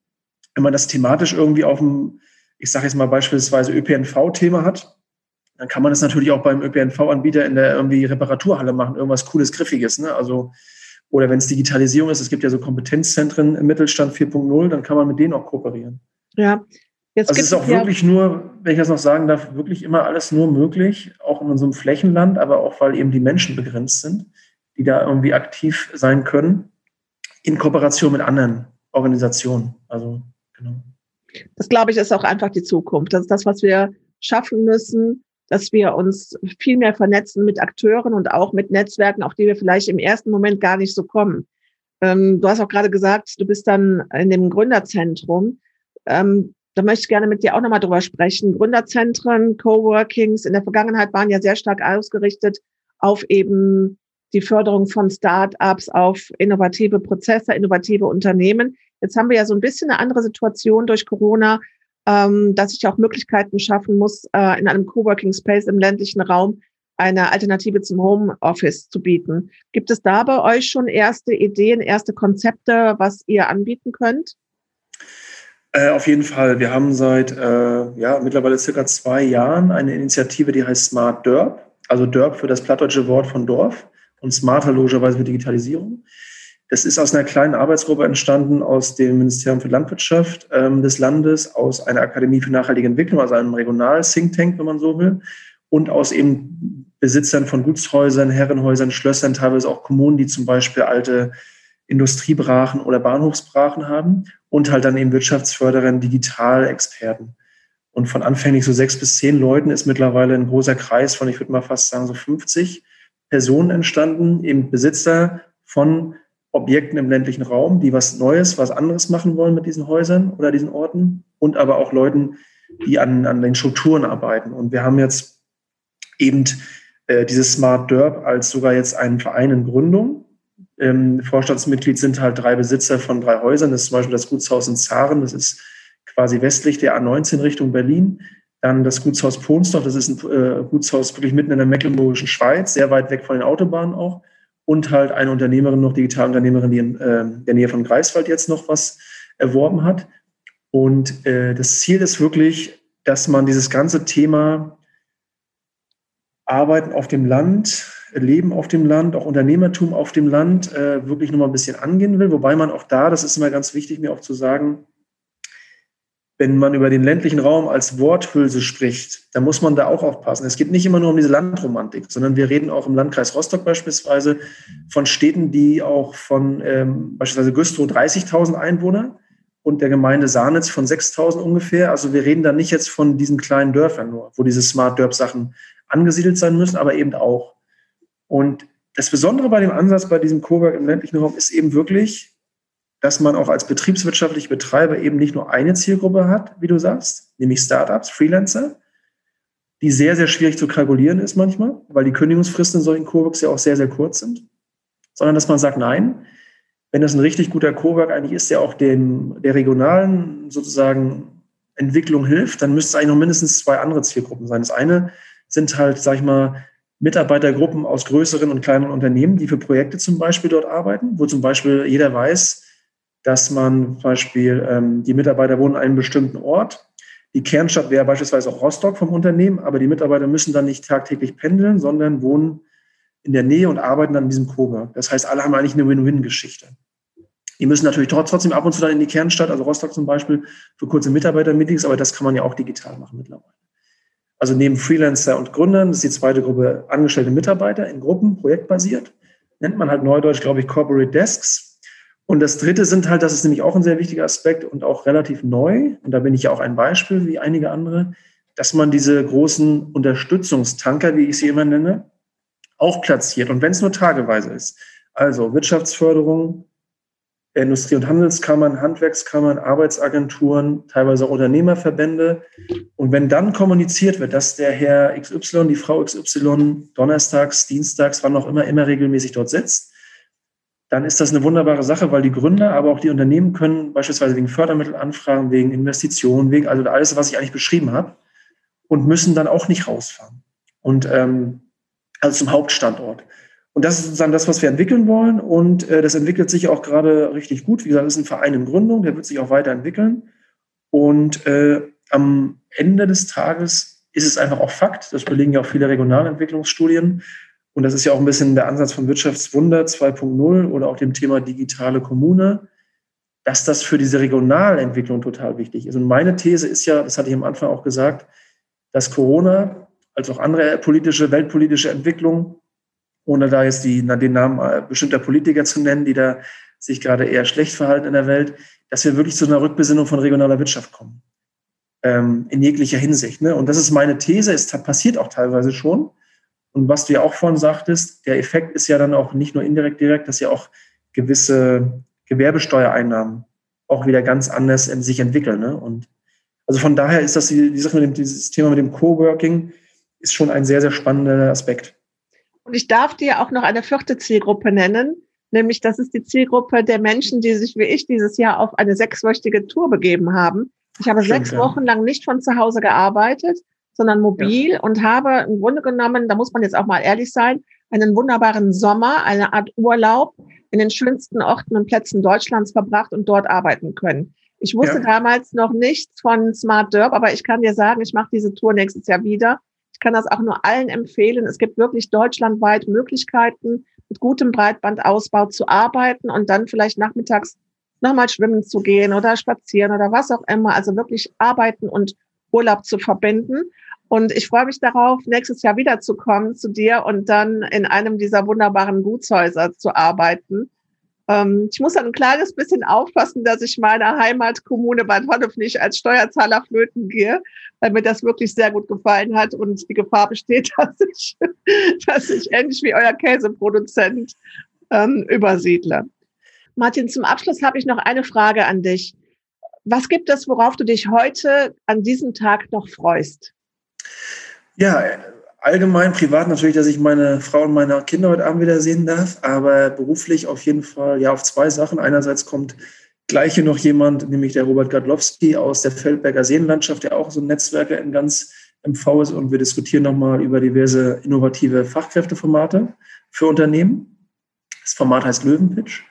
Wenn man das thematisch irgendwie auf dem, ich sage jetzt mal beispielsweise ÖPNV-Thema hat, dann kann man das natürlich auch beim ÖPNV-Anbieter in der irgendwie Reparaturhalle machen, irgendwas Cooles, Griffiges. Ne? Also oder wenn es Digitalisierung ist, es gibt ja so Kompetenzzentren im Mittelstand 4.0, dann kann man mit denen auch kooperieren. Ja. Jetzt also es ist auch ja wirklich nur, wenn ich das noch sagen darf, wirklich immer alles nur möglich, auch in unserem Flächenland, aber auch weil eben die Menschen begrenzt sind, die da irgendwie aktiv sein können, in Kooperation mit anderen Organisationen. Also, genau. Das glaube ich ist auch einfach die Zukunft. Das ist das, was wir schaffen müssen, dass wir uns viel mehr vernetzen mit Akteuren und auch mit Netzwerken, auf die wir vielleicht im ersten Moment gar nicht so kommen. Ähm, du hast auch gerade gesagt, du bist dann in dem Gründerzentrum. Ähm, da möchte ich gerne mit dir auch nochmal drüber sprechen. Gründerzentren, Coworkings in der Vergangenheit waren ja sehr stark ausgerichtet auf eben die Förderung von Start-ups, auf innovative Prozesse, innovative Unternehmen. Jetzt haben wir ja so ein bisschen eine andere Situation durch Corona ähm, dass ich auch Möglichkeiten schaffen muss, äh, in einem Coworking Space im ländlichen Raum eine Alternative zum Homeoffice zu bieten. Gibt es da bei euch schon erste Ideen, erste Konzepte, was ihr anbieten könnt? Äh, auf jeden Fall. Wir haben seit äh, ja, mittlerweile circa zwei Jahren eine Initiative, die heißt Smart Dörp. Also Dörp für das plattdeutsche Wort von Dorf und Smarter logischerweise für Digitalisierung. Das ist aus einer kleinen Arbeitsgruppe entstanden aus dem Ministerium für Landwirtschaft ähm, des Landes, aus einer Akademie für nachhaltige Entwicklung, also einem Regional-Think Tank, wenn man so will, und aus eben Besitzern von Gutshäusern, Herrenhäusern, Schlössern, teilweise auch Kommunen, die zum Beispiel alte Industriebrachen oder Bahnhofsbrachen haben und halt dann eben Wirtschaftsförderern, Digitalexperten. Und von anfänglich so sechs bis zehn Leuten ist mittlerweile ein großer Kreis von, ich würde mal fast sagen, so 50 Personen entstanden, eben Besitzer von Objekten im ländlichen Raum, die was Neues, was anderes machen wollen mit diesen Häusern oder diesen Orten und aber auch Leuten, die an, an den Strukturen arbeiten. Und wir haben jetzt eben äh, dieses Smart Derb als sogar jetzt einen Verein in Gründung. Ähm, Vorstandsmitglied sind halt drei Besitzer von drei Häusern. Das ist zum Beispiel das Gutshaus in Zaren, das ist quasi westlich der A19 Richtung Berlin. Dann das Gutshaus Pohnsdorf, das ist ein äh, Gutshaus wirklich mitten in der mecklenburgischen Schweiz, sehr weit weg von den Autobahnen auch und halt eine Unternehmerin, noch Digitalunternehmerin, die in äh, der Nähe von Greifswald jetzt noch was erworben hat. Und äh, das Ziel ist wirklich, dass man dieses ganze Thema Arbeiten auf dem Land, Leben auf dem Land, auch Unternehmertum auf dem Land äh, wirklich nochmal ein bisschen angehen will. Wobei man auch da, das ist immer ganz wichtig, mir auch zu sagen, wenn man über den ländlichen Raum als Worthülse spricht, dann muss man da auch aufpassen. Es geht nicht immer nur um diese Landromantik, sondern wir reden auch im Landkreis Rostock beispielsweise von Städten, die auch von ähm, beispielsweise Güstrow 30.000 Einwohner und der Gemeinde Sahnitz von 6.000 ungefähr. Also wir reden da nicht jetzt von diesen kleinen Dörfern nur, wo diese Smart Dörp Sachen angesiedelt sein müssen, aber eben auch. Und das Besondere bei dem Ansatz bei diesem Cowork im ländlichen Raum ist eben wirklich, dass man auch als betriebswirtschaftlicher Betreiber eben nicht nur eine Zielgruppe hat, wie du sagst, nämlich Startups, Freelancer, die sehr, sehr schwierig zu kalkulieren ist manchmal, weil die Kündigungsfristen in solchen Coworks ja auch sehr, sehr kurz sind, sondern dass man sagt, nein, wenn das ein richtig guter Cowork eigentlich ist, der auch dem, der regionalen sozusagen Entwicklung hilft, dann müsste es eigentlich noch mindestens zwei andere Zielgruppen sein. Das eine sind halt, sag ich mal, Mitarbeitergruppen aus größeren und kleineren Unternehmen, die für Projekte zum Beispiel dort arbeiten, wo zum Beispiel jeder weiß, dass man zum Beispiel, ähm, die Mitarbeiter wohnen an einem bestimmten Ort. Die Kernstadt wäre beispielsweise auch Rostock vom Unternehmen, aber die Mitarbeiter müssen dann nicht tagtäglich pendeln, sondern wohnen in der Nähe und arbeiten dann in diesem Coburg. Das heißt, alle haben eigentlich eine Win-Win-Geschichte. Die müssen natürlich trotzdem ab und zu dann in die Kernstadt, also Rostock zum Beispiel, für kurze Mitarbeiter-Meetings, aber das kann man ja auch digital machen mittlerweile. Also neben Freelancer und Gründern, ist die zweite Gruppe angestellte Mitarbeiter in Gruppen, projektbasiert, nennt man halt neudeutsch, glaube ich, Corporate Desks. Und das Dritte sind halt, das ist nämlich auch ein sehr wichtiger Aspekt und auch relativ neu, und da bin ich ja auch ein Beispiel wie einige andere, dass man diese großen Unterstützungstanker, wie ich sie immer nenne, auch platziert. Und wenn es nur tageweise ist. Also Wirtschaftsförderung, Industrie- und Handelskammern, Handwerkskammern, Arbeitsagenturen, teilweise auch Unternehmerverbände. Und wenn dann kommuniziert wird, dass der Herr XY, die Frau XY donnerstags, dienstags, wann auch immer, immer regelmäßig dort sitzt, dann ist das eine wunderbare Sache, weil die Gründer, aber auch die Unternehmen können beispielsweise wegen Fördermittel anfragen, wegen Investitionen, wegen also alles, was ich eigentlich beschrieben habe, und müssen dann auch nicht rausfahren. Und ähm, also zum Hauptstandort. Und das ist sozusagen das, was wir entwickeln wollen. Und äh, das entwickelt sich auch gerade richtig gut. Wie gesagt, das ist ein Verein in Gründung, der wird sich auch weiterentwickeln. Und äh, am Ende des Tages ist es einfach auch Fakt, das belegen ja auch viele Regionalentwicklungsstudien. Und das ist ja auch ein bisschen der Ansatz von Wirtschaftswunder 2.0 oder auch dem Thema digitale Kommune, dass das für diese Regionalentwicklung total wichtig ist. Und meine These ist ja, das hatte ich am Anfang auch gesagt, dass Corona als auch andere politische, weltpolitische Entwicklungen ohne da jetzt die, den Namen äh, bestimmter Politiker zu nennen, die da sich gerade eher schlecht verhalten in der Welt, dass wir wirklich zu einer Rückbesinnung von regionaler Wirtschaft kommen. Ähm, in jeglicher Hinsicht. Ne? Und das ist meine These, es passiert auch teilweise schon. Und was du ja auch vorhin sagtest, der Effekt ist ja dann auch nicht nur indirekt direkt, dass ja auch gewisse Gewerbesteuereinnahmen auch wieder ganz anders sich entwickeln. Ne? Und also von daher ist das die, die Sache mit dem, dieses Thema mit dem Coworking ist schon ein sehr, sehr spannender Aspekt. Und ich darf dir auch noch eine vierte Zielgruppe nennen, nämlich das ist die Zielgruppe der Menschen, die sich wie ich dieses Jahr auf eine sechswöchige Tour begeben haben. Ich habe Stimmt, sechs. Wochen lang nicht von zu Hause gearbeitet, sondern mobil ja. und habe im Grunde genommen, da muss man jetzt auch mal ehrlich sein, einen wunderbaren Sommer, eine Art Urlaub in den schönsten Orten und Plätzen Deutschlands verbracht und dort arbeiten können. Ich wusste ja. damals noch nichts von Smart Derb, aber ich kann dir sagen, ich mache diese Tour nächstes Jahr wieder ich kann das auch nur allen empfehlen. Es gibt wirklich deutschlandweit Möglichkeiten, mit gutem Breitbandausbau zu arbeiten und dann vielleicht nachmittags nochmal schwimmen zu gehen oder spazieren oder was auch immer. Also wirklich arbeiten und Urlaub zu verbinden. Und ich freue mich darauf, nächstes Jahr wiederzukommen zu dir und dann in einem dieser wunderbaren Gutshäuser zu arbeiten ähm, ich muss dann ein kleines bisschen aufpassen, dass ich meiner Heimatkommune Bad Honnef nicht als Steuerzahler flöten gehe, weil mir das wirklich sehr gut gefallen hat und die Gefahr besteht, [laughs] dass ich, dass ich ähnlich wie euer Käseproduzent ähm, übersiedle. Martin, zum Abschluss habe ich noch eine Frage an dich. Was gibt es, worauf du dich heute an diesem Tag noch freust? Ja, allgemein, privat natürlich, dass ich meine Frau und meine Kinder heute Abend wieder sehen darf, aber beruflich auf jeden Fall ja auf zwei Sachen. Einerseits kommt gleich hier noch jemand, nämlich der Robert Gadlowski aus der Feldberger Seenlandschaft, der auch so ein Netzwerker in ganz MV ist und wir diskutieren nochmal über diverse innovative Fachkräfteformate für Unternehmen. Das Format heißt Löwenpitch.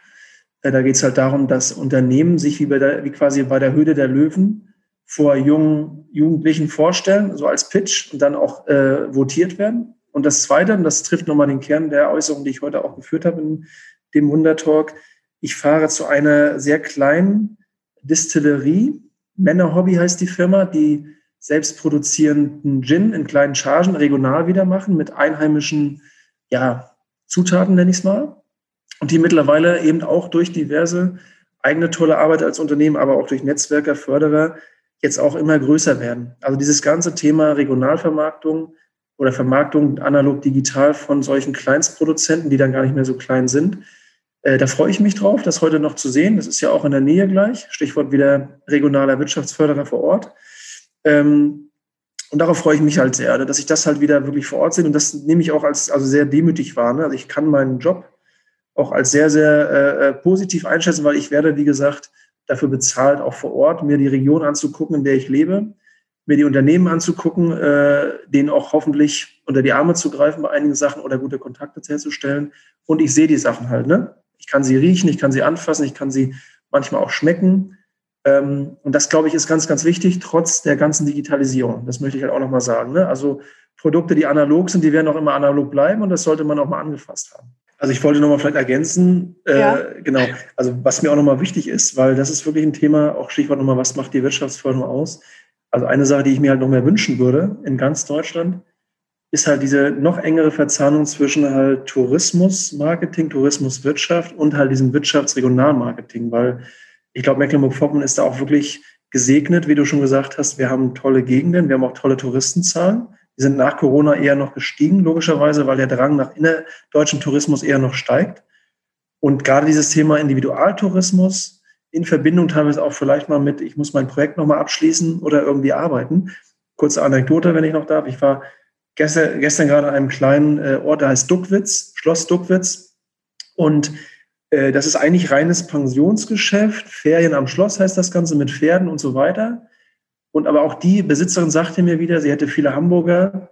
Äh, da geht es halt darum, dass Unternehmen sich wie, der, wie quasi bei der Höhle der Löwen vor jungen Jugendlichen vorstellen, so als Pitch und dann auch äh, votiert werden. Und das Zweite, und das trifft nochmal den Kern der Äußerung, die ich heute auch geführt habe in dem Wundertalk, ich fahre zu einer sehr kleinen Distillerie, Männerhobby heißt die Firma, die selbst produzierenden Gin in kleinen Chargen regional wieder machen mit einheimischen ja, Zutaten, nenne ich es mal. Und die mittlerweile eben auch durch diverse eigene tolle Arbeit als Unternehmen, aber auch durch Netzwerker, Förderer jetzt auch immer größer werden. Also dieses ganze Thema Regionalvermarktung oder Vermarktung analog digital von solchen Kleinstproduzenten, die dann gar nicht mehr so klein sind, äh, da freue ich mich drauf, das heute noch zu sehen. Das ist ja auch in der Nähe gleich. Stichwort wieder regionaler Wirtschaftsförderer vor Ort. Ähm, und darauf freue ich mich halt sehr, dass ich das halt wieder wirklich vor Ort sehe. Und das nehme ich auch als also sehr demütig wahr. Ne? Also ich kann meinen Job auch als sehr, sehr äh, äh positiv einschätzen, weil ich werde, wie gesagt, dafür bezahlt, auch vor Ort mir die Region anzugucken, in der ich lebe, mir die Unternehmen anzugucken, äh, denen auch hoffentlich unter die Arme zu greifen bei einigen Sachen oder gute Kontakte herzustellen. Und ich sehe die Sachen halt. Ne? Ich kann sie riechen, ich kann sie anfassen, ich kann sie manchmal auch schmecken. Ähm, und das, glaube ich, ist ganz, ganz wichtig, trotz der ganzen Digitalisierung. Das möchte ich halt auch nochmal sagen. Ne? Also Produkte, die analog sind, die werden auch immer analog bleiben und das sollte man auch mal angefasst haben. Also ich wollte nochmal vielleicht ergänzen, äh, ja. äh, genau, also was mir auch nochmal wichtig ist, weil das ist wirklich ein Thema, auch Stichwort nochmal, was macht die Wirtschaftsförderung aus? Also eine Sache, die ich mir halt noch mehr wünschen würde in ganz Deutschland, ist halt diese noch engere Verzahnung zwischen halt Tourismusmarketing, Tourismuswirtschaft und halt diesem Wirtschaftsregionalmarketing, weil ich glaube, Mecklenburg-Vorpommern ist da auch wirklich gesegnet, wie du schon gesagt hast. Wir haben tolle Gegenden, wir haben auch tolle Touristenzahlen. Die sind nach Corona eher noch gestiegen, logischerweise, weil der Drang nach innerdeutschem Tourismus eher noch steigt. Und gerade dieses Thema Individualtourismus in Verbindung teilweise auch vielleicht mal mit, ich muss mein Projekt nochmal abschließen oder irgendwie arbeiten. Kurze Anekdote, wenn ich noch darf. Ich war gestern, gestern gerade an einem kleinen äh, Ort, der heißt Duckwitz, Schloss Duckwitz. Und äh, das ist eigentlich reines Pensionsgeschäft. Ferien am Schloss heißt das Ganze mit Pferden und so weiter. Und aber auch die Besitzerin sagte mir wieder, sie hätte viele Hamburger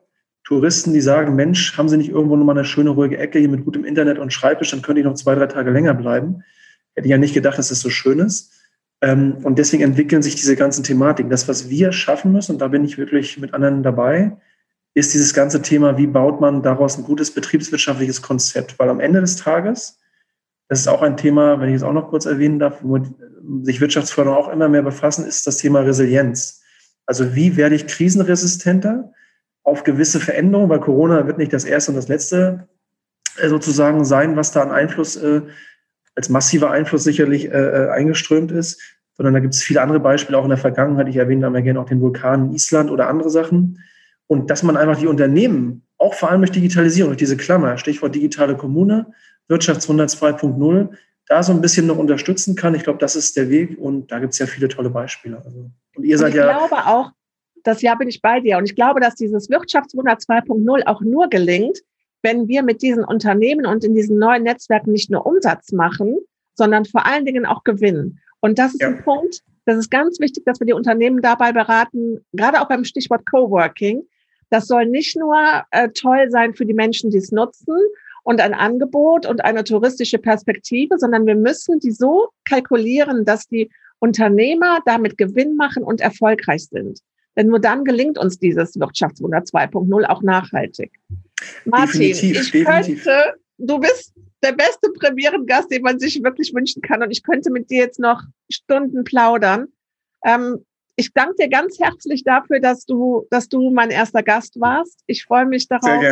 Touristen, die sagen, Mensch, haben Sie nicht irgendwo nochmal eine schöne, ruhige Ecke hier mit gutem Internet und Schreibtisch, dann könnte ich noch zwei, drei Tage länger bleiben. Hätte ich ja nicht gedacht, dass das so schön ist. Ähm, und deswegen entwickeln sich diese ganzen Thematiken. Das, was wir schaffen müssen, und da bin ich wirklich mit anderen dabei, ist dieses ganze Thema, wie baut man daraus ein gutes betriebswirtschaftliches Konzept? Weil am Ende des Tages, das ist auch ein Thema, wenn ich es auch noch kurz erwähnen darf, womit sich Wirtschaftsförderung auch immer mehr befassen, ist das Thema Resilienz. Also wie werde ich krisenresistenter auf gewisse Veränderungen, weil Corona wird nicht das erste und das letzte äh, sozusagen sein, was da an Einfluss, äh, als massiver Einfluss sicherlich äh, eingeströmt ist, sondern da gibt es viele andere Beispiele, auch in der Vergangenheit. Ich erwähne da mal gerne auch den Vulkan in Island oder andere Sachen. Und dass man einfach die Unternehmen, auch vor allem durch Digitalisierung, durch diese Klammer, Stichwort digitale Kommune, Wirtschaftswunder 2.0, da so ein bisschen noch unterstützen kann. Ich glaube, das ist der Weg und da gibt es ja viele tolle Beispiele. Also, und ihr und seid ich ja. Ich glaube auch, das Jahr bin ich bei dir. Und ich glaube, dass dieses Wirtschaftswunder 2.0 auch nur gelingt, wenn wir mit diesen Unternehmen und in diesen neuen Netzwerken nicht nur Umsatz machen, sondern vor allen Dingen auch gewinnen. Und das ist ja. ein Punkt, das ist ganz wichtig, dass wir die Unternehmen dabei beraten, gerade auch beim Stichwort Coworking, das soll nicht nur äh, toll sein für die Menschen, die es nutzen und ein Angebot und eine touristische Perspektive, sondern wir müssen die so kalkulieren, dass die Unternehmer damit Gewinn machen und erfolgreich sind. Denn nur dann gelingt uns dieses Wirtschaftswunder 2.0 auch nachhaltig. Martin, definitiv, ich definitiv. könnte, du bist der beste Premierengast, den man sich wirklich wünschen kann. Und ich könnte mit dir jetzt noch Stunden plaudern. Ähm, ich danke dir ganz herzlich dafür, dass du, dass du mein erster Gast warst. Ich freue mich darauf,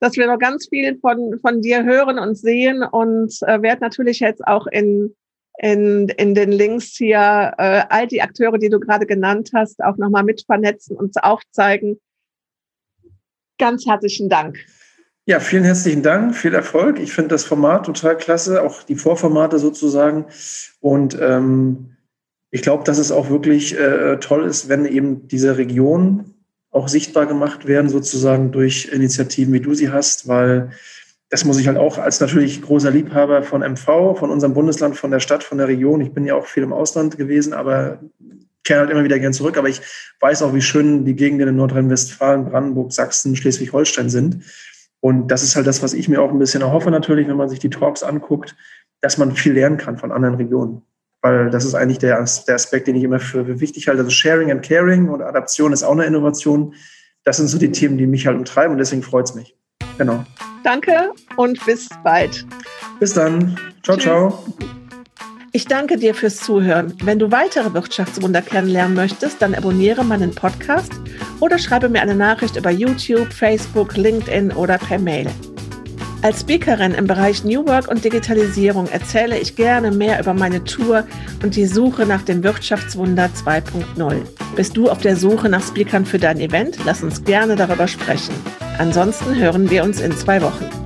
dass wir noch ganz viel von, von dir hören und sehen und äh, werde natürlich jetzt auch in, in, in den Links hier äh, all die Akteure, die du gerade genannt hast, auch nochmal mit vernetzen und aufzeigen. Ganz herzlichen Dank. Ja, vielen herzlichen Dank, viel Erfolg. Ich finde das Format total klasse, auch die Vorformate sozusagen. Und ähm, ich glaube, dass es auch wirklich äh, toll ist, wenn eben diese Regionen auch sichtbar gemacht werden, sozusagen durch Initiativen, wie du sie hast, weil das muss ich halt auch als natürlich großer Liebhaber von MV, von unserem Bundesland, von der Stadt, von der Region. Ich bin ja auch viel im Ausland gewesen, aber kehre halt immer wieder gern zurück. Aber ich weiß auch, wie schön die Gegenden in Nordrhein-Westfalen, Brandenburg, Sachsen, Schleswig-Holstein sind. Und das ist halt das, was ich mir auch ein bisschen erhoffe, natürlich, wenn man sich die Talks anguckt, dass man viel lernen kann von anderen Regionen weil das ist eigentlich der, der Aspekt, den ich immer für wichtig halte. Also Sharing and Caring und Adaption ist auch eine Innovation. Das sind so die Themen, die mich halt umtreiben und deswegen freut es mich. Genau. Danke und bis bald. Bis dann. Ciao, Tschüss. ciao. Ich danke dir fürs Zuhören. Wenn du weitere Wirtschaftswunder kennenlernen möchtest, dann abonniere meinen Podcast oder schreibe mir eine Nachricht über YouTube, Facebook, LinkedIn oder per Mail. Als Speakerin im Bereich New Work und Digitalisierung erzähle ich gerne mehr über meine Tour und die Suche nach dem Wirtschaftswunder 2.0. Bist du auf der Suche nach Speakern für dein Event? Lass uns gerne darüber sprechen. Ansonsten hören wir uns in zwei Wochen.